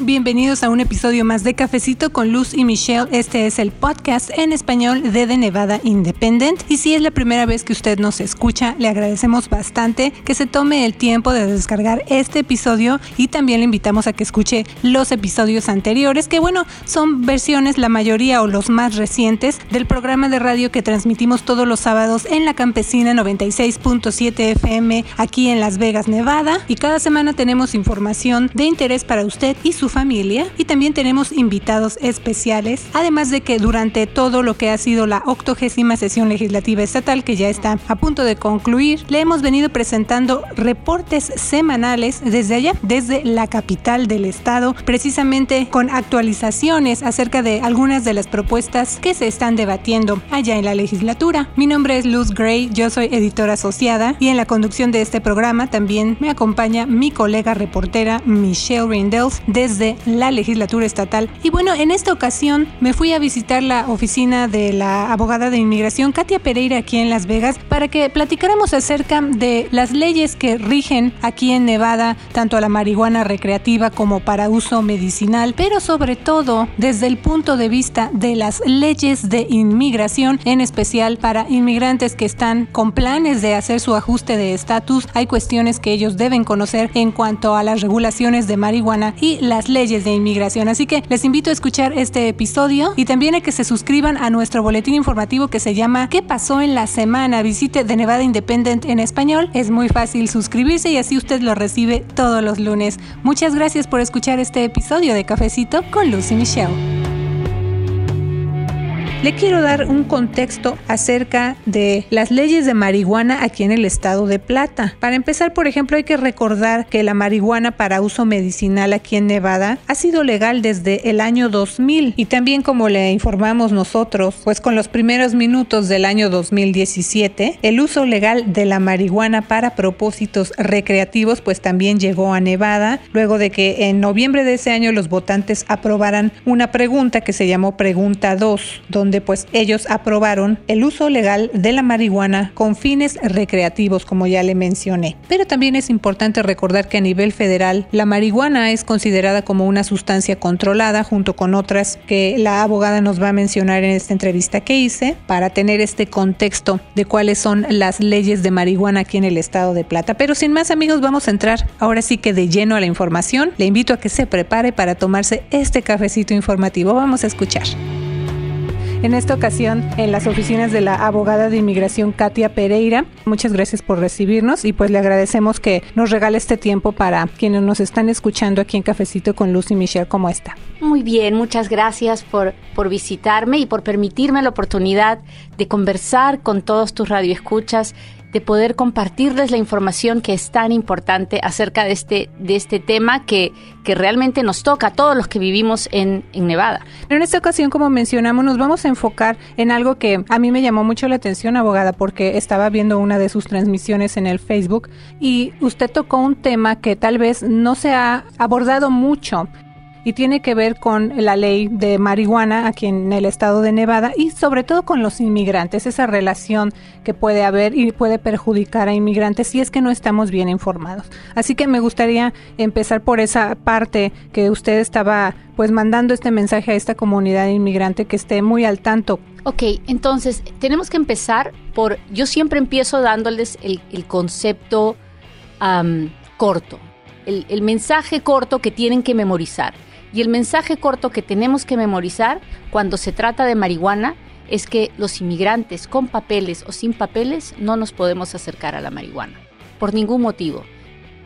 Bienvenidos a un episodio más de Cafecito con Luz y Michelle. Este es el podcast en español de The Nevada Independent. Y si es la primera vez que usted nos escucha, le agradecemos bastante que se tome el tiempo de descargar este episodio y también le invitamos a que escuche los episodios anteriores, que bueno, son versiones, la mayoría o los más recientes, del programa de radio que transmitimos todos los sábados en la campesina 96.7 FM aquí en Las Vegas, Nevada. Y cada semana tenemos información de interés para usted y su familia y también tenemos invitados especiales, además de que durante todo lo que ha sido la octogésima sesión legislativa estatal que ya está a punto de concluir, le hemos venido presentando reportes semanales desde allá, desde la capital del estado, precisamente con actualizaciones acerca de algunas de las propuestas que se están debatiendo allá en la legislatura. Mi nombre es Luz Gray, yo soy editora asociada y en la conducción de este programa también me acompaña mi colega reportera Michelle Rindels desde de la legislatura estatal. Y bueno, en esta ocasión me fui a visitar la oficina de la abogada de inmigración Katia Pereira aquí en Las Vegas para que platicáramos acerca de las leyes que rigen aquí en Nevada, tanto a la marihuana recreativa como para uso medicinal, pero sobre todo desde el punto de vista de las leyes de inmigración, en especial para inmigrantes que están con planes de hacer su ajuste de estatus. Hay cuestiones que ellos deben conocer en cuanto a las regulaciones de marihuana y las leyes de inmigración. Así que les invito a escuchar este episodio y también a que se suscriban a nuestro boletín informativo que se llama ¿Qué pasó en la semana? Visite de Nevada Independent en español. Es muy fácil suscribirse y así usted lo recibe todos los lunes. Muchas gracias por escuchar este episodio de Cafecito con Lucy Michelle. Le quiero dar un contexto acerca de las leyes de marihuana aquí en el estado de Plata. Para empezar, por ejemplo, hay que recordar que la marihuana para uso medicinal aquí en Nevada ha sido legal desde el año 2000 y también como le informamos nosotros, pues con los primeros minutos del año 2017, el uso legal de la marihuana para propósitos recreativos pues también llegó a Nevada luego de que en noviembre de ese año los votantes aprobaran una pregunta que se llamó pregunta 2, donde donde pues ellos aprobaron el uso legal de la marihuana con fines recreativos, como ya le mencioné. Pero también es importante recordar que a nivel federal la marihuana es considerada como una sustancia controlada junto con otras que la abogada nos va a mencionar en esta entrevista que hice para tener este contexto de cuáles son las leyes de marihuana aquí en el estado de Plata. Pero sin más amigos, vamos a entrar ahora sí que de lleno a la información. Le invito a que se prepare para tomarse este cafecito informativo. Vamos a escuchar en esta ocasión en las oficinas de la abogada de inmigración Katia Pereira. Muchas gracias por recibirnos y pues le agradecemos que nos regale este tiempo para quienes nos están escuchando aquí en Cafecito con Lucy Michelle como está. Muy bien, muchas gracias por, por visitarme y por permitirme la oportunidad de conversar con todos tus radioescuchas de poder compartirles la información que es tan importante acerca de este, de este tema que, que realmente nos toca a todos los que vivimos en, en Nevada. En esta ocasión, como mencionamos, nos vamos a enfocar en algo que a mí me llamó mucho la atención, abogada, porque estaba viendo una de sus transmisiones en el Facebook y usted tocó un tema que tal vez no se ha abordado mucho y tiene que ver con la ley de marihuana aquí en el estado de Nevada y sobre todo con los inmigrantes, esa relación que puede haber y puede perjudicar a inmigrantes si es que no estamos bien informados. Así que me gustaría empezar por esa parte que usted estaba pues mandando este mensaje a esta comunidad inmigrante que esté muy al tanto. Ok, entonces tenemos que empezar por, yo siempre empiezo dándoles el, concepto corto, el mensaje corto que tienen que memorizar. Y el mensaje corto que tenemos que memorizar cuando se trata de marihuana es que los inmigrantes con papeles o sin papeles no nos podemos acercar a la marihuana, por ningún motivo,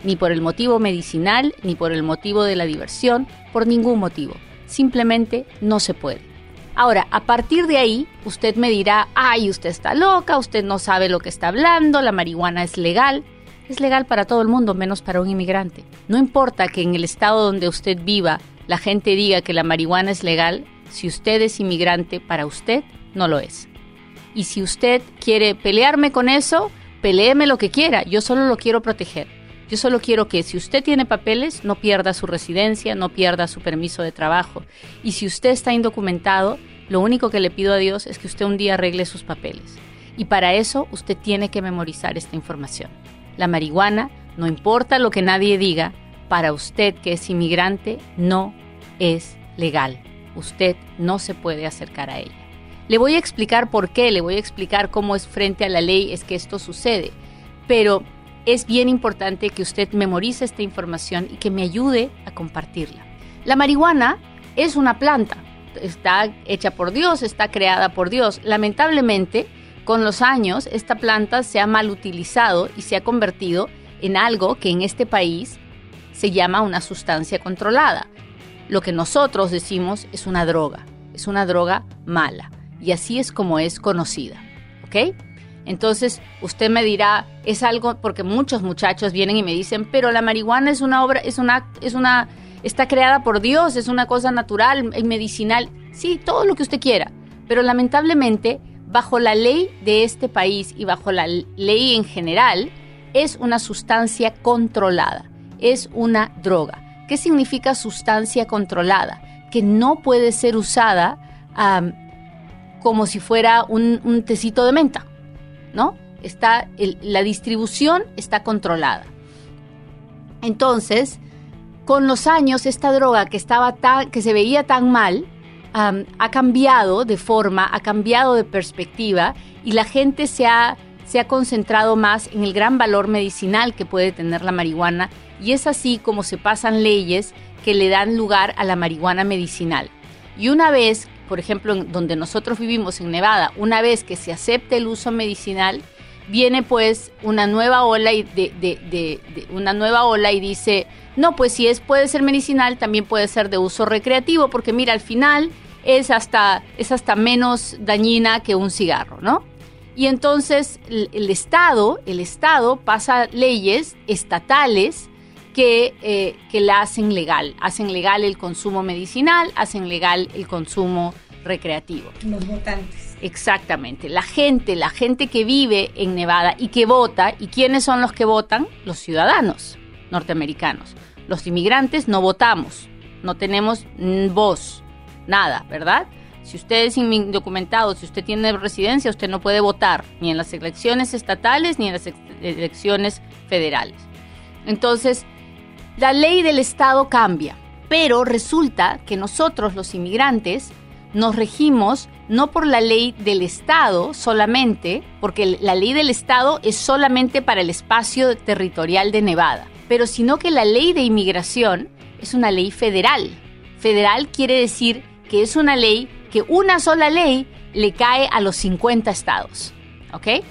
ni por el motivo medicinal, ni por el motivo de la diversión, por ningún motivo, simplemente no se puede. Ahora, a partir de ahí, usted me dirá, ay, usted está loca, usted no sabe lo que está hablando, la marihuana es legal. Es legal para todo el mundo, menos para un inmigrante. No importa que en el estado donde usted viva la gente diga que la marihuana es legal, si usted es inmigrante, para usted no lo es. Y si usted quiere pelearme con eso, peleeme lo que quiera, yo solo lo quiero proteger. Yo solo quiero que si usted tiene papeles, no pierda su residencia, no pierda su permiso de trabajo. Y si usted está indocumentado, Lo único que le pido a Dios es que usted un día arregle sus papeles. Y para eso usted tiene que memorizar esta información. La marihuana, no importa lo que nadie diga, para usted que es inmigrante, no es legal. Usted no se puede acercar a ella. Le voy a explicar por qué, le voy a explicar cómo es frente a la ley es que esto sucede. Pero es bien importante que usted memorice esta información y que me ayude a compartirla. La marihuana es una planta, está hecha por Dios, está creada por Dios. Lamentablemente, con los años, esta planta se ha mal utilizado y se ha convertido en algo que en este país se llama una sustancia controlada. Lo que nosotros decimos es una droga, es una droga mala. Y así es como es conocida. ¿Ok? Entonces, usted me dirá, es algo, porque muchos muchachos vienen y me dicen, pero la marihuana es una obra, es una, es una, está creada por Dios, es una cosa natural y medicinal. Sí, todo lo que usted quiera. Pero lamentablemente, bajo la ley de este país y bajo la ley en general, es una sustancia controlada, es una droga. ¿Qué significa sustancia controlada? Que no puede ser usada como si fuera un, tecito de menta ¿no? Está, la distribución está controlada. Entonces, con los años, esta droga que, estaba tan, que se veía tan mal, ha cambiado de forma, ha cambiado de perspectiva y la gente se ha, se ha concentrado más en el gran valor medicinal que puede tener la marihuana y es así como se pasan leyes que le dan lugar a la marihuana medicinal. Y una vez por ejemplo, donde nosotros vivimos en Nevada, una vez que se acepte el uso medicinal, viene pues una nueva ola y de, una nueva ola y dice, no, pues si es puede ser medicinal, también puede ser de uso recreativo, porque mira, al final es hasta, es hasta menos dañina que un cigarro, ¿no? Y entonces el Estado, el Estado pasa leyes estatales que, que la hacen legal. Hacen legal el consumo medicinal, hacen legal el consumo recreativo. Los votantes. Exactamente. La gente, la gente que vive en Nevada y que vota, ¿y quiénes son los que votan? Los ciudadanos norteamericanos. Los inmigrantes no votamos, no tenemos voz, nada, ¿verdad? Si usted es indocumentado, si usted tiene residencia, usted no puede votar ni en las elecciones estatales ni en las elecciones federales. Entonces, la ley del Estado cambia, pero resulta que nosotros los inmigrantes nos regimos no por la ley del Estado solamente, porque la ley del Estado es solamente para el espacio territorial de Nevada, pero sino que la ley de inmigración es una ley federal. Federal quiere decir que es una ley que una sola ley le cae a los 50 estados. ¿Ok?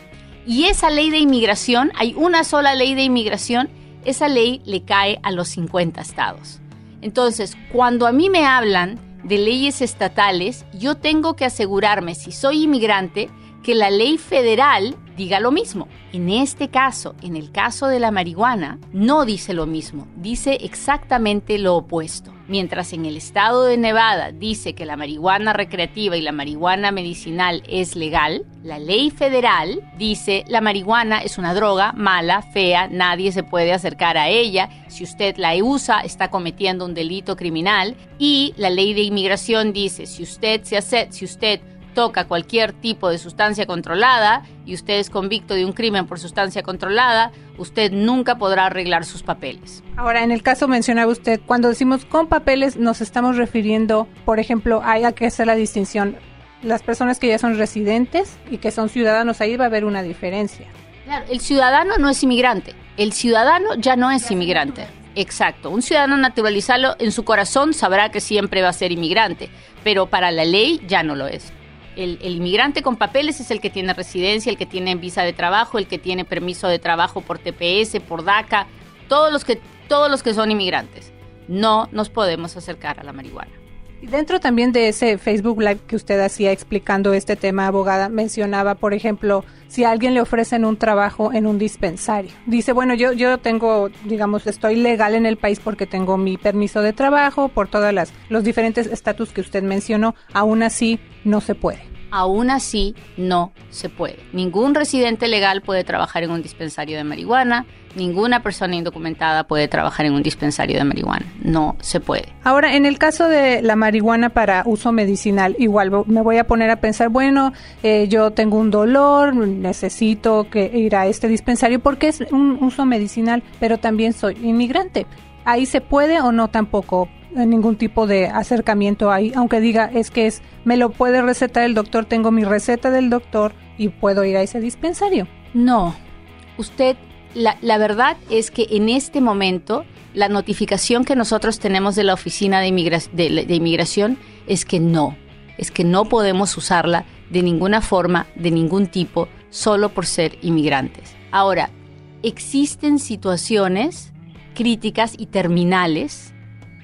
Y esa ley de inmigración, hay una sola ley de inmigración esa ley le cae a los 50 estados. Entonces, cuando a mí me hablan de leyes estatales, yo tengo que asegurarme, si soy inmigrante, que la ley federal diga lo mismo. En este caso, en el caso de la marihuana, no dice lo mismo, dice exactamente lo opuesto. Mientras en el estado de Nevada dice que la marihuana recreativa y la marihuana medicinal es legal, la ley federal dice la marihuana es una droga mala, fea, nadie se puede acercar a ella, si usted la usa está cometiendo un delito criminal. Y la ley de inmigración dice si usted se hace, si usted toca cualquier tipo de sustancia controlada y usted es convicto de un crimen por sustancia controlada, usted nunca podrá arreglar sus papeles. Ahora, en el caso mencionaba usted, cuando decimos con papeles nos estamos refiriendo, por ejemplo, hay que hacer la distinción, las personas que ya son residentes y que son ciudadanos, ahí va a haber una diferencia. Claro, el ciudadano no es inmigrante, el ciudadano ya no es inmigrante. Exacto, un ciudadano naturalizado en su corazón sabrá que siempre va a ser inmigrante, pero para la ley ya no lo es el, inmigrante con papeles es el que tiene residencia, el que tiene visa de trabajo, el que tiene permiso de trabajo por TPS, por DACA, todos los que, todos los que son inmigrantes. No nos podemos acercar a la marihuana. Dentro también de ese Facebook Live que usted hacía explicando este tema, abogada, mencionaba, por ejemplo, si alguien le ofrecen un trabajo en un dispensario. Dice, bueno, yo, yo tengo, digamos, estoy legal en el país porque tengo mi permiso de trabajo, por todos los diferentes estatus que usted mencionó, aún así no se puede. Aún así, no se puede. Ningún residente legal puede trabajar en un dispensario de marihuana, ninguna persona indocumentada puede trabajar en un dispensario de marihuana. No se puede. Ahora, en el caso de la marihuana para uso medicinal, igual me voy a poner a pensar, bueno, eh, yo tengo un dolor, necesito que ir a este dispensario porque es un uso medicinal, pero también soy inmigrante. Ahí se puede o no tampoco ningún tipo de acercamiento ahí, aunque diga es que es me lo puede recetar el doctor, tengo mi receta del doctor y puedo ir a ese dispensario. No, usted, la, la verdad es que en este momento la notificación que nosotros tenemos de la Oficina de, de, Inmigración es que no, es que no podemos usarla de ninguna forma, de ningún tipo, solo por ser inmigrantes. Ahora, existen situaciones críticas y terminales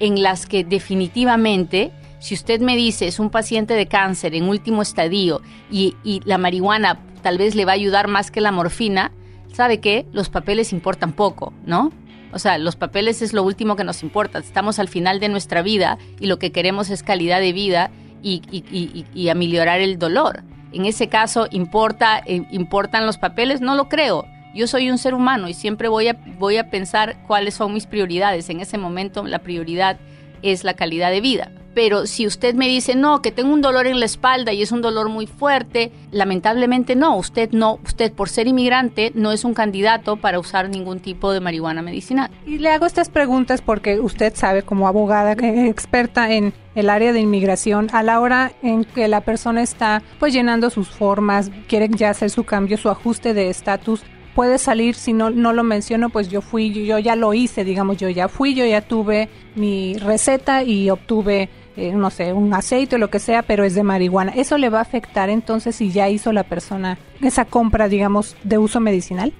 en las que definitivamente, si usted me dice es un paciente de cáncer en último estadio y, la marihuana tal vez le va a ayudar más que la morfina, ¿sabe qué? Los papeles importan poco, ¿no? O sea, los papeles es lo último que nos importa. Estamos al final de nuestra vida y lo que queremos es calidad de vida y, y, y ameliorar el dolor. En ese caso, ¿importa, eh, ¿importan los papeles? No lo creo. Yo soy un ser humano y siempre voy a, voy a pensar cuáles son mis prioridades. En ese momento la prioridad es la calidad de vida. Pero si usted me dice, no, que tengo un dolor en la espalda y es un dolor muy fuerte, lamentablemente no, usted no, usted por ser inmigrante no es un candidato para usar ningún tipo de marihuana medicinal. Y le hago estas preguntas porque usted sabe como abogada experta en el área de inmigración, a la hora en que la persona está pues llenando sus formas, quiere ya hacer su cambio, su ajuste de estatus, puede salir, si no, no lo menciono, pues yo fui, yo, ya lo hice, digamos, yo ya fui, yo ya tuve mi receta y obtuve, eh, no sé, un aceite o lo que sea, pero es de marihuana. ¿Eso le va a afectar entonces si ya hizo la persona esa compra, digamos, de uso medicinal?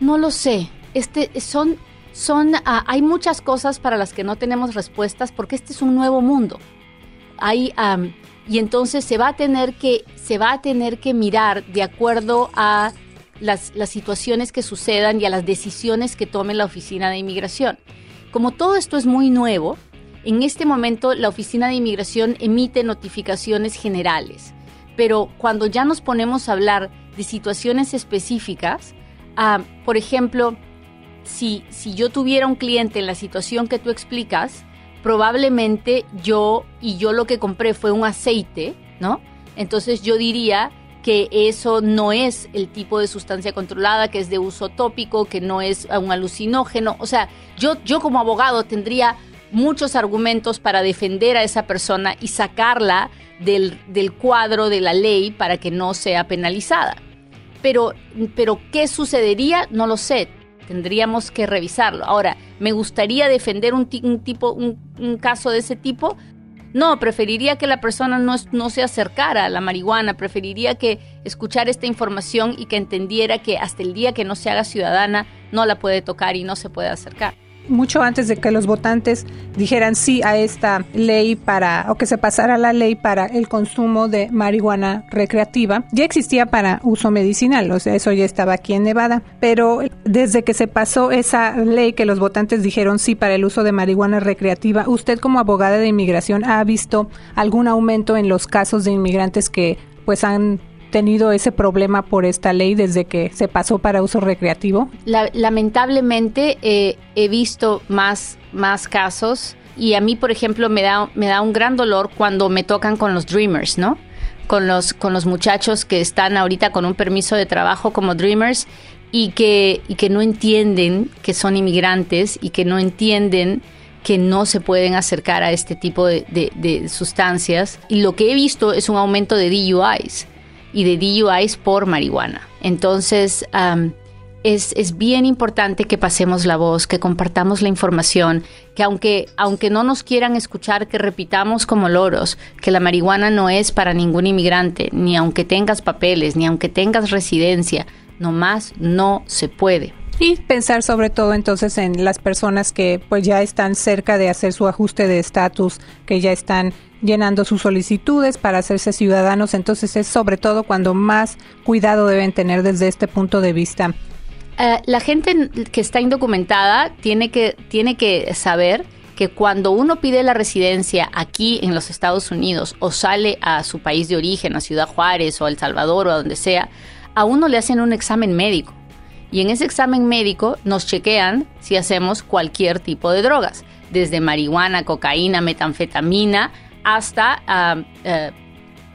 No lo sé. Este, son, son, ah, hay muchas cosas para las que no tenemos respuestas porque este es un nuevo mundo. Hay, y entonces se va a tener que, se va a tener que mirar de acuerdo a las, situaciones que sucedan y a las decisiones que tome la Oficina de Inmigración. Como todo esto es muy nuevo, en este momento la Oficina de Inmigración emite notificaciones generales, pero cuando ya nos ponemos a hablar de situaciones específicas, ah, por ejemplo, si, si yo tuviera un cliente en la situación que tú explicas, probablemente yo y yo lo que compré fue un aceite, ¿no? Entonces yo diría, que eso no es el tipo de sustancia controlada, que es de uso tópico, que no es un alucinógeno. O sea, yo, yo como abogado tendría muchos argumentos para defender a esa persona y sacarla del, del cuadro de la ley para que no sea penalizada. Pero, pero, ¿qué sucedería? No lo sé. Tendríamos que revisarlo. Ahora, ¿me gustaría defender un, tipo, un caso de ese tipo? No, preferiría que la persona no, no se acercara a la marihuana, preferiría que escuchara esta información y que entendiera que hasta el día que no se haga ciudadana no la puede tocar y no se puede acercar mucho antes de que los votantes dijeran sí a esta ley para, o que se pasara la ley para el consumo de marihuana recreativa, ya existía para uso medicinal, o sea, eso ya estaba aquí en Nevada, pero desde que se pasó esa ley que los votantes dijeron sí para el uso de marihuana recreativa, usted como abogada de inmigración ha visto algún aumento en los casos de inmigrantes que pues han tenido ese problema por esta ley desde que se pasó para uso recreativo? lamentablemente eh, he visto más, más casos y a mí, por ejemplo, me da, me da un gran dolor cuando me tocan con los Dreamers, ¿no? Con los, con los muchachos que están ahorita con un permiso de trabajo como Dreamers y que, y que no entienden que son inmigrantes y que no entienden que no se pueden acercar a este tipo de, de sustancias. Y lo que he visto es un aumento de DUIs y de DUIs por marihuana. Entonces, es, es, bien importante que pasemos la voz, que compartamos la información, que aunque, aunque no nos quieran escuchar, que repitamos como loros que la marihuana no es para ningún inmigrante, ni aunque tengas papeles, ni aunque tengas residencia, nomás no se puede. Y pensar sobre todo entonces en las personas que pues ya están cerca de hacer su ajuste de estatus, que ya están llenando sus solicitudes para hacerse ciudadanos, entonces es sobre todo cuando más cuidado deben tener desde este punto de vista. Eh, la gente que está indocumentada tiene que, tiene que saber que cuando uno pide la residencia aquí en los Estados Unidos o sale a su país de origen, a Ciudad Juárez o a El Salvador o a donde sea, a uno le hacen un examen médico. Y en ese examen médico nos chequean si hacemos cualquier tipo de drogas, desde marihuana, cocaína, metanfetamina, hasta eh,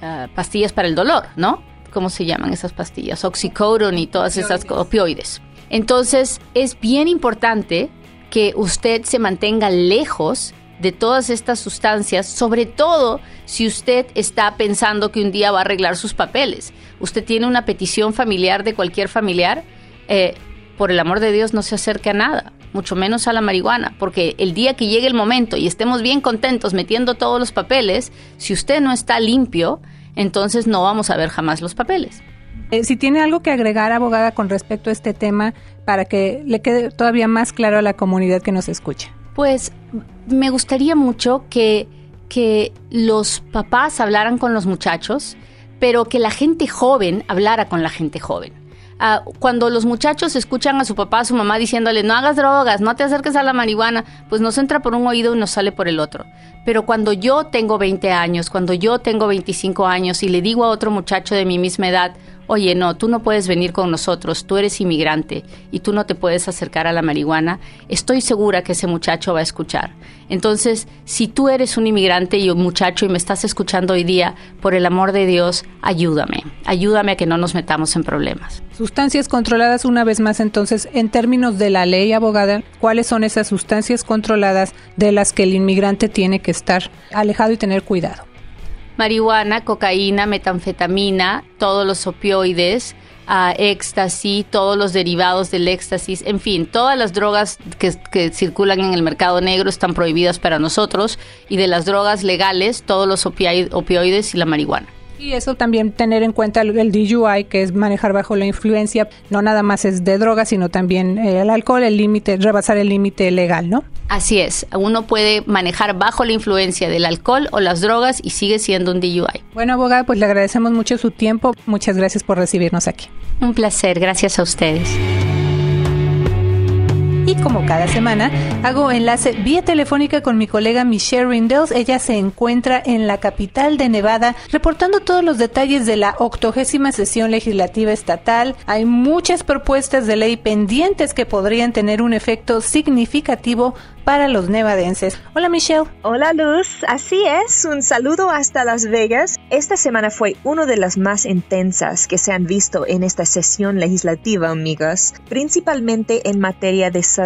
ah, pastillas para el dolor, ¿no? ¿Cómo se llaman esas pastillas? Oxycodone y todas esas opioides. Entonces, es bien importante que usted se mantenga lejos de todas estas sustancias, sobre todo si usted está pensando que un día va a arreglar sus papeles. Usted tiene una petición familiar de cualquier familiar, eh, por el amor de Dios no se acerque a nada, mucho menos a la marihuana, porque el día que llegue el momento y estemos bien contentos metiendo todos los papeles, si usted no está limpio, entonces no vamos a ver jamás los papeles. Eh, si tiene algo que agregar, abogada, con respecto a este tema, para que le quede todavía más claro a la comunidad que nos escucha. Pues me gustaría mucho que, que los papás hablaran con los muchachos, pero que la gente joven hablara con la gente joven. Cuando los muchachos escuchan a su papá, a su mamá diciéndole no hagas drogas, no te acerques a la marihuana, pues nos entra por un oído y nos sale por el otro. Pero cuando yo tengo 20 años, cuando yo tengo 25 años y le digo a otro muchacho de mi misma edad, oye, no, tú no puedes venir con nosotros, tú eres inmigrante y tú no te puedes acercar a la marihuana, estoy segura que ese muchacho va a escuchar. Entonces, si tú eres un inmigrante y un muchacho y me estás escuchando hoy día, por el amor de Dios, ayúdame, ayúdame a que no nos metamos en problemas. Sustancias controladas, una vez más, entonces, en términos de la ley abogada, ¿cuáles son esas sustancias controladas de las que el inmigrante tiene que estar alejado y tener cuidado? Marihuana, cocaína, metanfetamina, todos los opioides, uh, éxtasis, todos los derivados del éxtasis, en fin, todas las drogas que, circulan en el mercado negro están prohibidas para nosotros y de las drogas legales, todos los opioides y la marihuana. Y eso también tener en cuenta el, DUI, que es manejar bajo la influencia, no nada más es de drogas, sino también eh, el alcohol, el límite, rebasar el límite legal, ¿no? Así es, uno puede manejar bajo la influencia del alcohol o las drogas y sigue siendo un DUI. Bueno, abogada, pues le agradecemos mucho su tiempo. Muchas gracias por recibirnos aquí. Un placer, gracias a ustedes y como cada semana hago enlace vía telefónica con mi colega Michelle Rindels. Ella se encuentra en la capital de Nevada reportando todos los detalles de la octogésima sesión legislativa estatal. Hay muchas propuestas de ley pendientes que podrían tener un efecto significativo para los nevadenses. Hola Michelle. Hola Luz, así es, un saludo hasta Las Vegas. Esta semana fue una de las más intensas que se han visto en esta sesión legislativa, amigas, principalmente en materia de salud,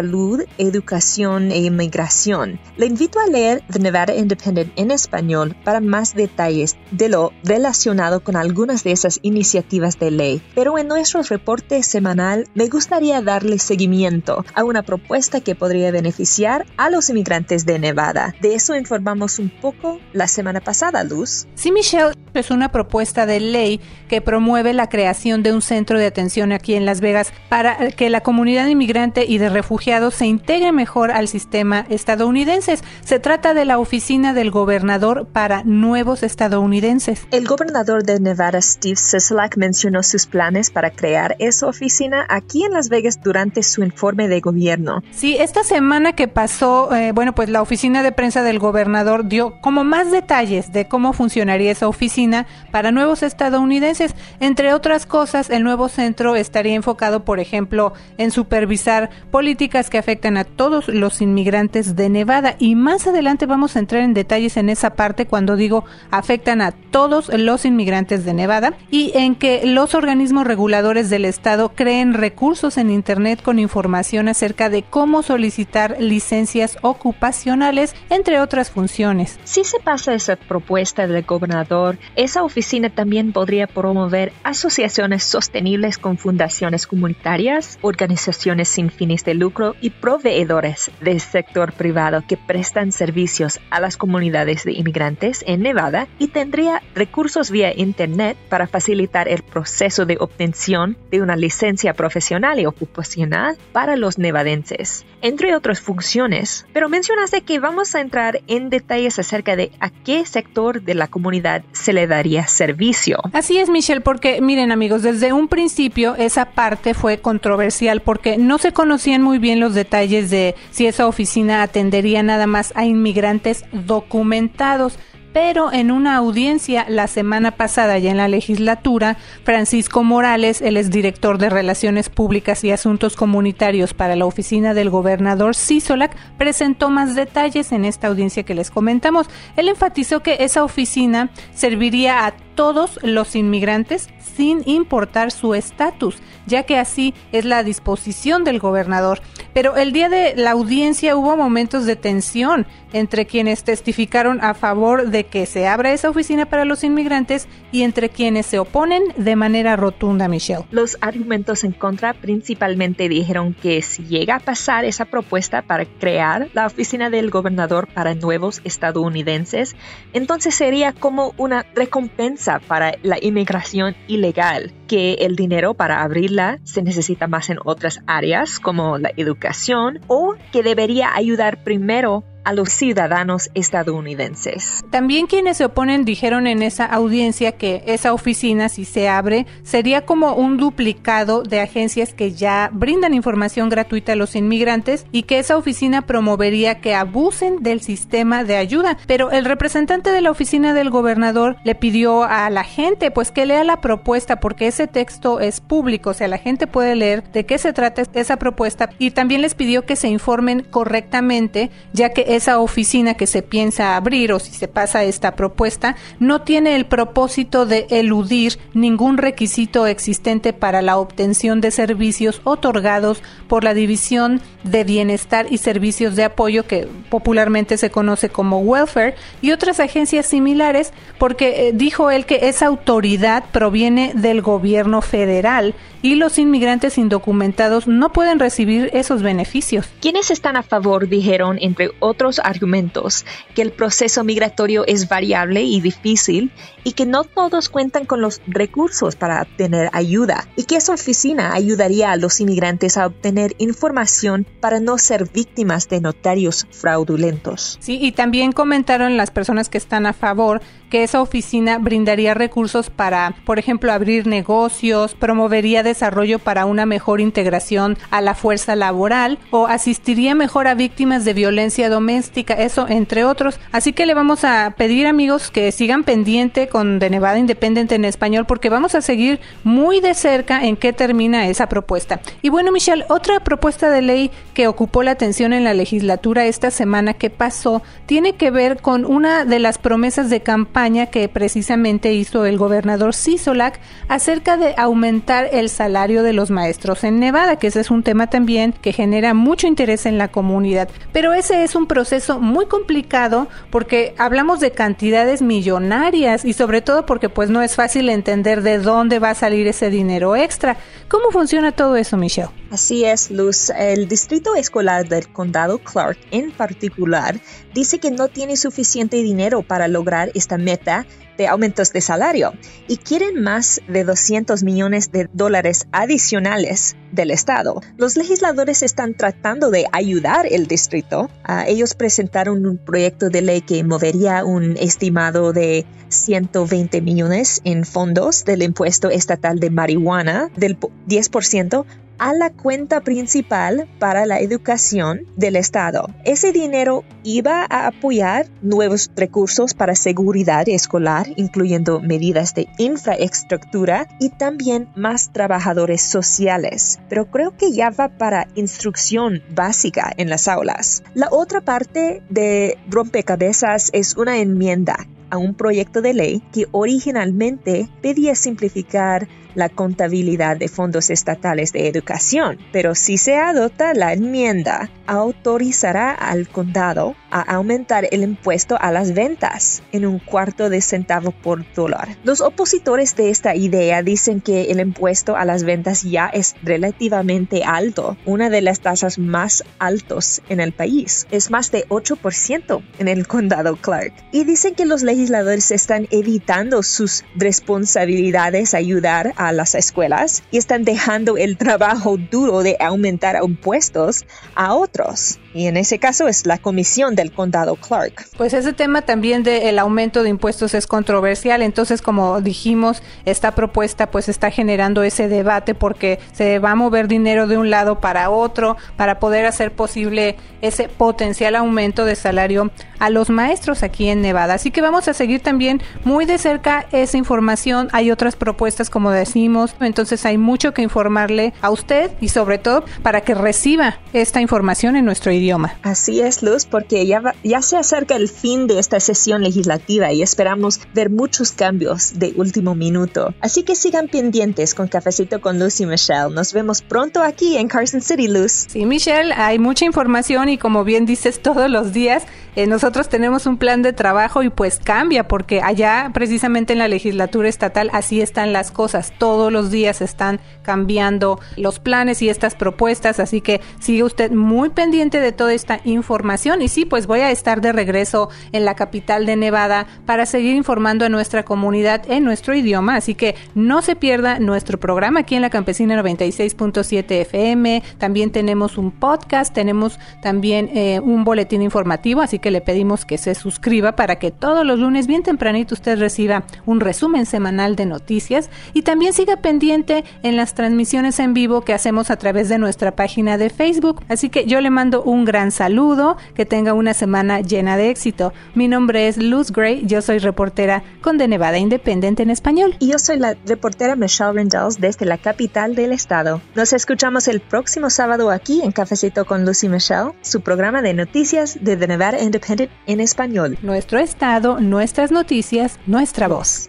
educación e inmigración. Le invito a leer The Nevada Independent en español para más detalles de lo relacionado con algunas de esas iniciativas de ley. Pero en nuestro reporte semanal me gustaría darle seguimiento a una propuesta que podría beneficiar a los inmigrantes de Nevada. De eso informamos un poco la semana pasada, Luz. Sí, Michelle, es una propuesta de ley que promueve la creación de un centro de atención aquí en Las Vegas para que la comunidad inmigrante y de refugiados se integre mejor al sistema estadounidense. Se trata de la oficina del gobernador para nuevos estadounidenses. El gobernador de Nevada, Steve Sisolak, mencionó sus planes para crear esa oficina aquí en Las Vegas durante su informe de gobierno. Sí, esta semana que pasó eh, bueno, pues la oficina de prensa del gobernador dio como más detalles de cómo funcionaría esa oficina para nuevos estadounidenses. Entre otras cosas, el nuevo centro estaría enfocado, por ejemplo, en supervisar políticas que afectan a todos los inmigrantes de Nevada. Y más adelante vamos a entrar en detalles en esa parte cuando digo afectan a todos los inmigrantes de Nevada y en que los organismos reguladores del estado creen recursos en Internet con información acerca de cómo solicitar licencias ocupacionales, entre otras funciones. Si se pasa esa propuesta del gobernador, esa oficina también podría promover asociaciones sostenibles con fundaciones comunitarias, organizaciones sin fines de lucro y proveedores del sector privado que prestan servicios a las comunidades de inmigrantes en Nevada y tendría recursos vía Internet para facilitar el proceso de obtención de una licencia profesional y ocupacional para los nevadenses, entre otras funciones pero mencionaste que vamos a entrar en detalles acerca de a qué sector de la comunidad se le daría servicio. Así es, Michelle, porque miren amigos, desde un principio esa parte fue controversial porque no se conocían muy bien bien los detalles de si esa oficina atendería nada más a inmigrantes documentados pero en una audiencia la semana pasada ya en la legislatura, Francisco Morales, el exdirector de Relaciones Públicas y Asuntos Comunitarios para la oficina del gobernador Císolac, presentó más detalles en esta audiencia que les comentamos. Él enfatizó que esa oficina serviría a todos los inmigrantes sin importar su estatus, ya que así es la disposición del gobernador. Pero el día de la audiencia hubo momentos de tensión entre quienes testificaron a favor de que se abra esa oficina para los inmigrantes y entre quienes se oponen de manera rotunda, Michelle. Los argumentos en contra principalmente dijeron que si llega a pasar esa propuesta para crear la oficina del gobernador para nuevos estadounidenses, entonces sería como una recompensa para la inmigración ilegal, que el dinero para abrirla se necesita más en otras áreas como la educación o que debería ayudar primero a los ciudadanos estadounidenses. También quienes se oponen dijeron en esa audiencia que esa oficina, si se abre, sería como un duplicado de agencias que ya brindan información gratuita a los inmigrantes y que esa oficina promovería que abusen del sistema de ayuda. Pero el representante de la oficina del gobernador le pidió a la gente pues que lea la propuesta porque ese texto es público, o sea, la gente puede leer de qué se trata esa propuesta y también les pidió que se informen correctamente ya que esa oficina que se piensa abrir o si se pasa esta propuesta no tiene el propósito de eludir ningún requisito existente para la obtención de servicios otorgados por la División de Bienestar y Servicios de Apoyo que popularmente se conoce como welfare y otras agencias similares porque eh, dijo él que esa autoridad proviene del gobierno federal y los inmigrantes indocumentados no pueden recibir esos beneficios. Quienes están a favor dijeron, entre otros argumentos, que el proceso migratorio es variable y difícil y que no todos cuentan con los recursos para obtener ayuda y que esa oficina ayudaría a los inmigrantes a obtener información para no ser víctimas de notarios fraudulentos. Sí, y también comentaron las personas que están a favor que esa oficina brindaría recursos para, por ejemplo, abrir negocios, promovería desarrollo para una mejor integración a la fuerza laboral o asistiría mejor a víctimas de violencia doméstica, eso entre otros. Así que le vamos a pedir amigos que sigan pendiente con De Nevada Independent en español porque vamos a seguir muy de cerca en qué termina esa propuesta. Y bueno, Michelle, otra propuesta de ley que ocupó la atención en la legislatura esta semana que pasó tiene que ver con una de las promesas de campaña que precisamente hizo el gobernador Sisolak acerca de aumentar el salario de los maestros en Nevada, que ese es un tema también que genera mucho interés en la comunidad. Pero ese es un proceso muy complicado porque hablamos de cantidades millonarias y sobre todo porque pues no es fácil entender de dónde va a salir ese dinero extra. ¿Cómo funciona todo eso, Michelle? Así es, Luz. El distrito escolar del condado Clark en particular dice que no tiene suficiente dinero para lograr esta meta de aumentos de salario y quieren más de 200 millones de dólares adicionales del Estado. Los legisladores están tratando de ayudar el distrito. Ah, ellos presentaron un proyecto de ley que movería un estimado de 120 millones en fondos del impuesto estatal de marihuana del 10% a la cuenta principal para la educación del Estado. Ese dinero iba a apoyar nuevos recursos para seguridad escolar, incluyendo medidas de infraestructura y también más trabajadores sociales. Pero creo que ya va para instrucción básica en las aulas. La otra parte de rompecabezas es una enmienda a un proyecto de ley que originalmente pedía simplificar la contabilidad de fondos estatales de educación, pero si se adopta la enmienda, autorizará al condado a aumentar el impuesto a las ventas en un cuarto de centavo por dólar. Los opositores de esta idea dicen que el impuesto a las ventas ya es relativamente alto, una de las tasas más altos en el país. Es más de 8% en el condado Clark. Y dicen que los legisladores están evitando sus responsabilidades ayudar a las escuelas y están dejando el trabajo duro de aumentar impuestos a otros. Y en ese caso es la comisión del condado Clark. Pues ese tema también del aumento de impuestos es controversial, entonces como dijimos, esta propuesta pues está generando ese debate porque se va a mover dinero de un lado para otro para poder hacer posible ese potencial aumento de salario a los maestros aquí en Nevada. Así que vamos a seguir también muy de cerca esa información. Hay otras propuestas como decimos, entonces hay mucho que informarle a usted y sobre todo para que reciba esta información en nuestro idioma. Así es, Luz, porque ya, ya se acerca el fin de esta sesión legislativa y esperamos ver muchos cambios de último minuto. Así que sigan pendientes con Cafecito con Luz y Michelle. Nos vemos pronto aquí en Carson City, Luz. Sí, Michelle, hay mucha información y como bien dices todos los días, eh, nosotros tenemos un plan de trabajo y pues cambia porque allá precisamente en la legislatura estatal así están las cosas. Todos los días están cambiando los planes y estas propuestas, así que sigue usted muy pendiente de toda esta información y sí, pues voy a estar de regreso en la capital de Nevada para seguir informando a nuestra comunidad en nuestro idioma, así que no se pierda nuestro programa aquí en la Campesina 96.7 FM. También tenemos un podcast, tenemos también eh, un boletín informativo, así que que le pedimos que se suscriba para que todos los lunes bien tempranito usted reciba un resumen semanal de noticias y también siga pendiente en las transmisiones en vivo que hacemos a través de nuestra página de Facebook. Así que yo le mando un gran saludo, que tenga una semana llena de éxito. Mi nombre es Luz Gray, yo soy reportera con The Nevada Independent en español. Y yo soy la reportera Michelle Rendells desde la capital del estado. Nos escuchamos el próximo sábado aquí en Cafecito con Lucy Michelle, su programa de noticias de The Nevada Independent en español. Nuestro estado, nuestras noticias, nuestra voz.